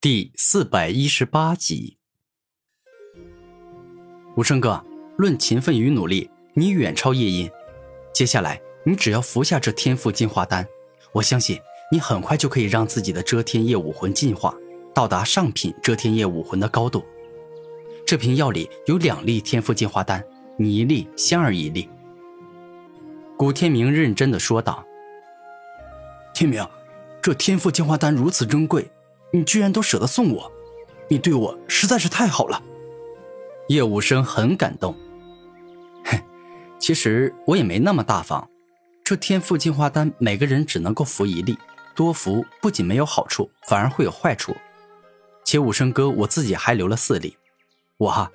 第四百一十八集，无声哥，论勤奋与努力，你远超叶音。接下来，你只要服下这天赋进化丹，我相信你很快就可以让自己的遮天夜武魂进化，到达上品遮天夜武魂的高度。这瓶药里有两粒天赋进化丹，你一粒，香儿一粒。古天明认真的说道：“天明，这天赋进化丹如此珍贵。”你居然都舍得送我，你对我实在是太好了。叶无生很感动。嘿，其实我也没那么大方。这天赋进化丹每个人只能够服一粒，多服不仅没有好处，反而会有坏处。且武生哥我自己还留了四粒，我哈，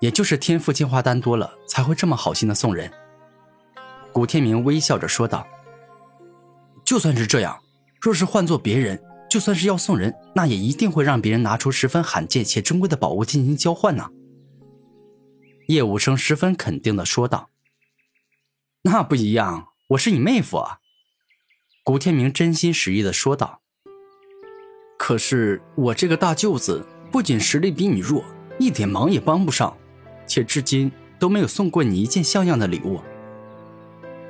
也就是天赋进化丹多了，才会这么好心的送人。古天明微笑着说道：“就算是这样，若是换做别人。”就算是要送人，那也一定会让别人拿出十分罕见且珍贵的宝物进行交换呢。叶无生十分肯定的说道：“那不一样，我是你妹夫啊。”古天明真心实意的说道：“可是我这个大舅子不仅实力比你弱，一点忙也帮不上，且至今都没有送过你一件像样的礼物。”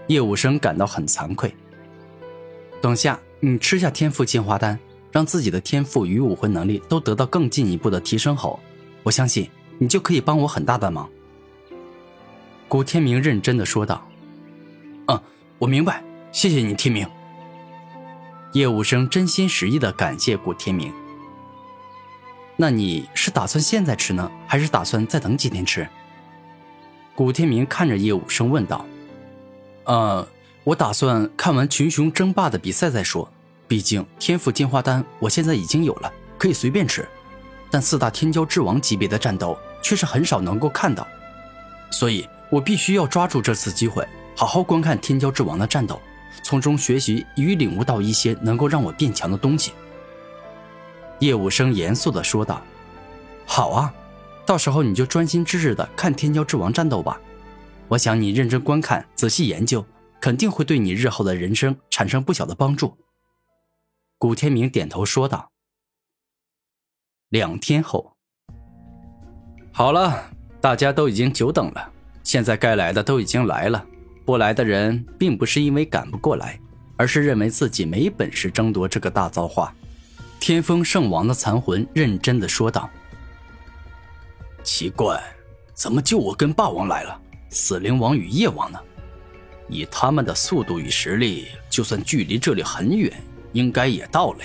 叶无生感到很惭愧。等下你吃下天赋进化丹。让自己的天赋与武魂能力都得到更进一步的提升后，我相信你就可以帮我很大的忙。”古天明认真的说道。“嗯，我明白，谢谢你，天明。”叶武生真心实意的感谢古天明。“那你是打算现在吃呢，还是打算再等几天吃？”古天明看着叶武生问道。“呃，我打算看完群雄争霸的比赛再说。”毕竟天赋进化丹我现在已经有了，可以随便吃，但四大天骄之王级别的战斗却是很少能够看到，所以我必须要抓住这次机会，好好观看天骄之王的战斗，从中学习与领悟到一些能够让我变强的东西。叶武生严肃地说道：“好啊，到时候你就专心致志地看天骄之王战斗吧，我想你认真观看、仔细研究，肯定会对你日后的人生产生不小的帮助。”古天明点头说道：“两天后，好了，大家都已经久等了。现在该来的都已经来了，不来的人并不是因为赶不过来，而是认为自己没本事争夺这个大造化。”天风圣王的残魂认真的说道：“奇怪，怎么就我跟霸王来了，死灵王与夜王呢？以他们的速度与实力，就算距离这里很远。”应该也到了，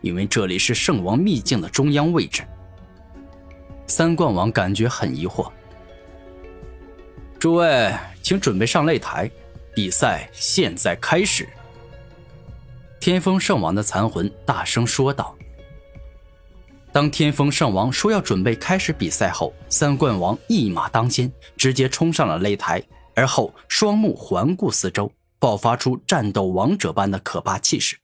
因为这里是圣王秘境的中央位置。三冠王感觉很疑惑。诸位，请准备上擂台，比赛现在开始。天风圣王的残魂大声说道。当天风圣王说要准备开始比赛后，三冠王一马当先，直接冲上了擂台，而后双目环顾四周，爆发出战斗王者般的可怕气势。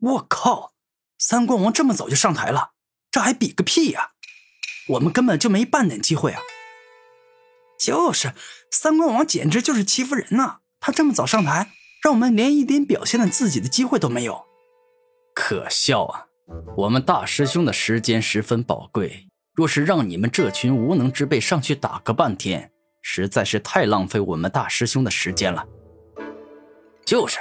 我靠！三冠王这么早就上台了，这还比个屁呀！我们根本就没半点机会啊！就是，三冠王简直就是欺负人呐！他这么早上台，让我们连一点表现的自己的机会都没有，可笑啊！我们大师兄的时间十分宝贵，若是让你们这群无能之辈上去打个半天，实在是太浪费我们大师兄的时间了。就是。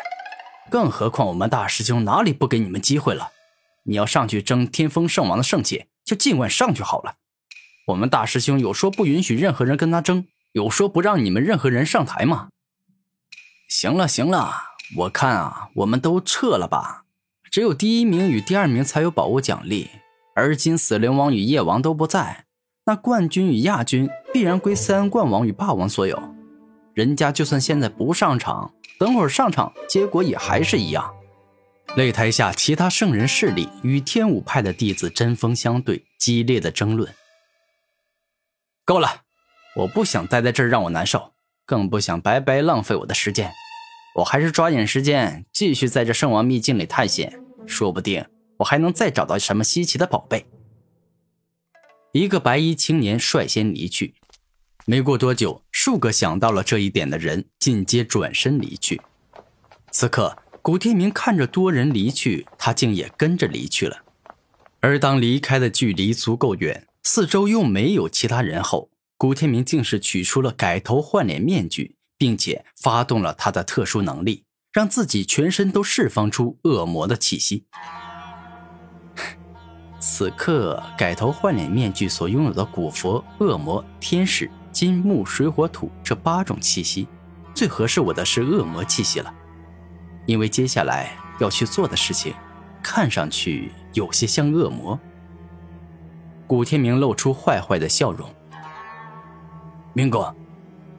更何况我们大师兄哪里不给你们机会了？你要上去争天风圣王的圣血，就尽管上去好了。我们大师兄有说不允许任何人跟他争，有说不让你们任何人上台吗？行了行了，我看啊，我们都撤了吧。只有第一名与第二名才有宝物奖励，而今死灵王与夜王都不在，那冠军与亚军必然归三冠王与霸王所有。人家就算现在不上场。等会儿上场，结果也还是一样。擂台下，其他圣人势力与天武派的弟子针锋相对，激烈的争论。够了，我不想待在这儿让我难受，更不想白白浪费我的时间。我还是抓紧时间继续在这圣王秘境里探险，说不定我还能再找到什么稀奇的宝贝。一个白衣青年率先离去。没过多久，数个想到了这一点的人尽皆转身离去。此刻，古天明看着多人离去，他竟也跟着离去了。而当离开的距离足够远，四周又没有其他人后，古天明竟是取出了改头换脸面具，并且发动了他的特殊能力，让自己全身都释放出恶魔的气息。此刻，改头换脸面具所拥有的古佛、恶魔、天使、金木水火土这八种气息，最合适我的是恶魔气息了，因为接下来要去做的事情，看上去有些像恶魔。古天明露出坏坏的笑容：“明哥，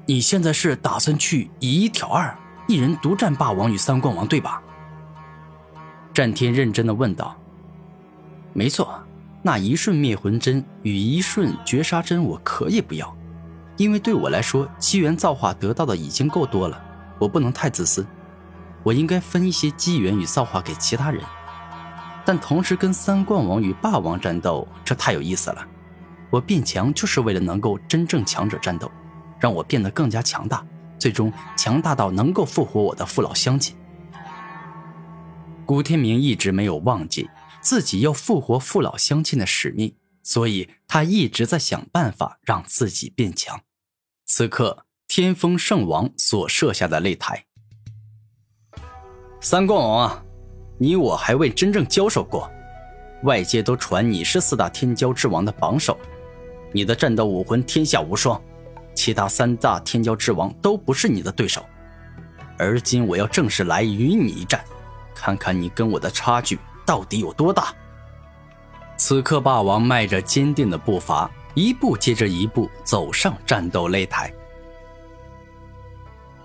你现在是打算去以一挑二，一人独占霸王与三冠王，对吧？”战天认真的问道。没错，那一瞬灭魂针与一瞬绝杀针我可以不要，因为对我来说，机缘造化得到的已经够多了，我不能太自私，我应该分一些机缘与造化给其他人。但同时跟三冠王与霸王战斗，这太有意思了。我变强就是为了能够真正强者战斗，让我变得更加强大，最终强大到能够复活我的父老乡亲。古天明一直没有忘记。自己要复活父老乡亲的使命，所以他一直在想办法让自己变强。此刻，天风圣王所设下的擂台，三冠王啊，你我还未真正交手过，外界都传你是四大天骄之王的榜首，你的战斗武魂天下无双，其他三大天骄之王都不是你的对手。而今我要正式来与你一战，看看你跟我的差距。到底有多大？此刻，霸王迈着坚定的步伐，一步接着一步走上战斗擂台。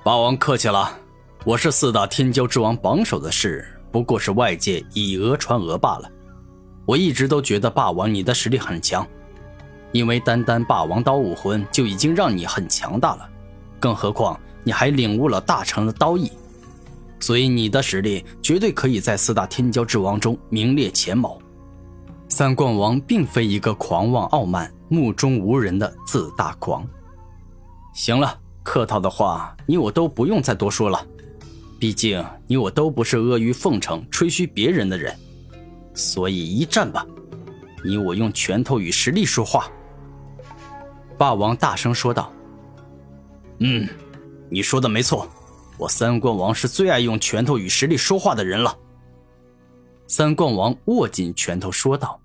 霸王客气了，我是四大天骄之王榜首的事，不过是外界以讹传讹罢了。我一直都觉得霸王你的实力很强，因为单单霸王刀武魂就已经让你很强大了，更何况你还领悟了大成的刀意。所以你的实力绝对可以在四大天骄之王中名列前茅。三冠王并非一个狂妄傲慢、目中无人的自大狂。行了，客套的话你我都不用再多说了。毕竟你我都不是阿谀奉承、吹嘘别人的人，所以一战吧。你我用拳头与实力说话。霸王大声说道：“嗯，你说的没错。”我三冠王是最爱用拳头与实力说话的人了。三冠王握紧拳头说道。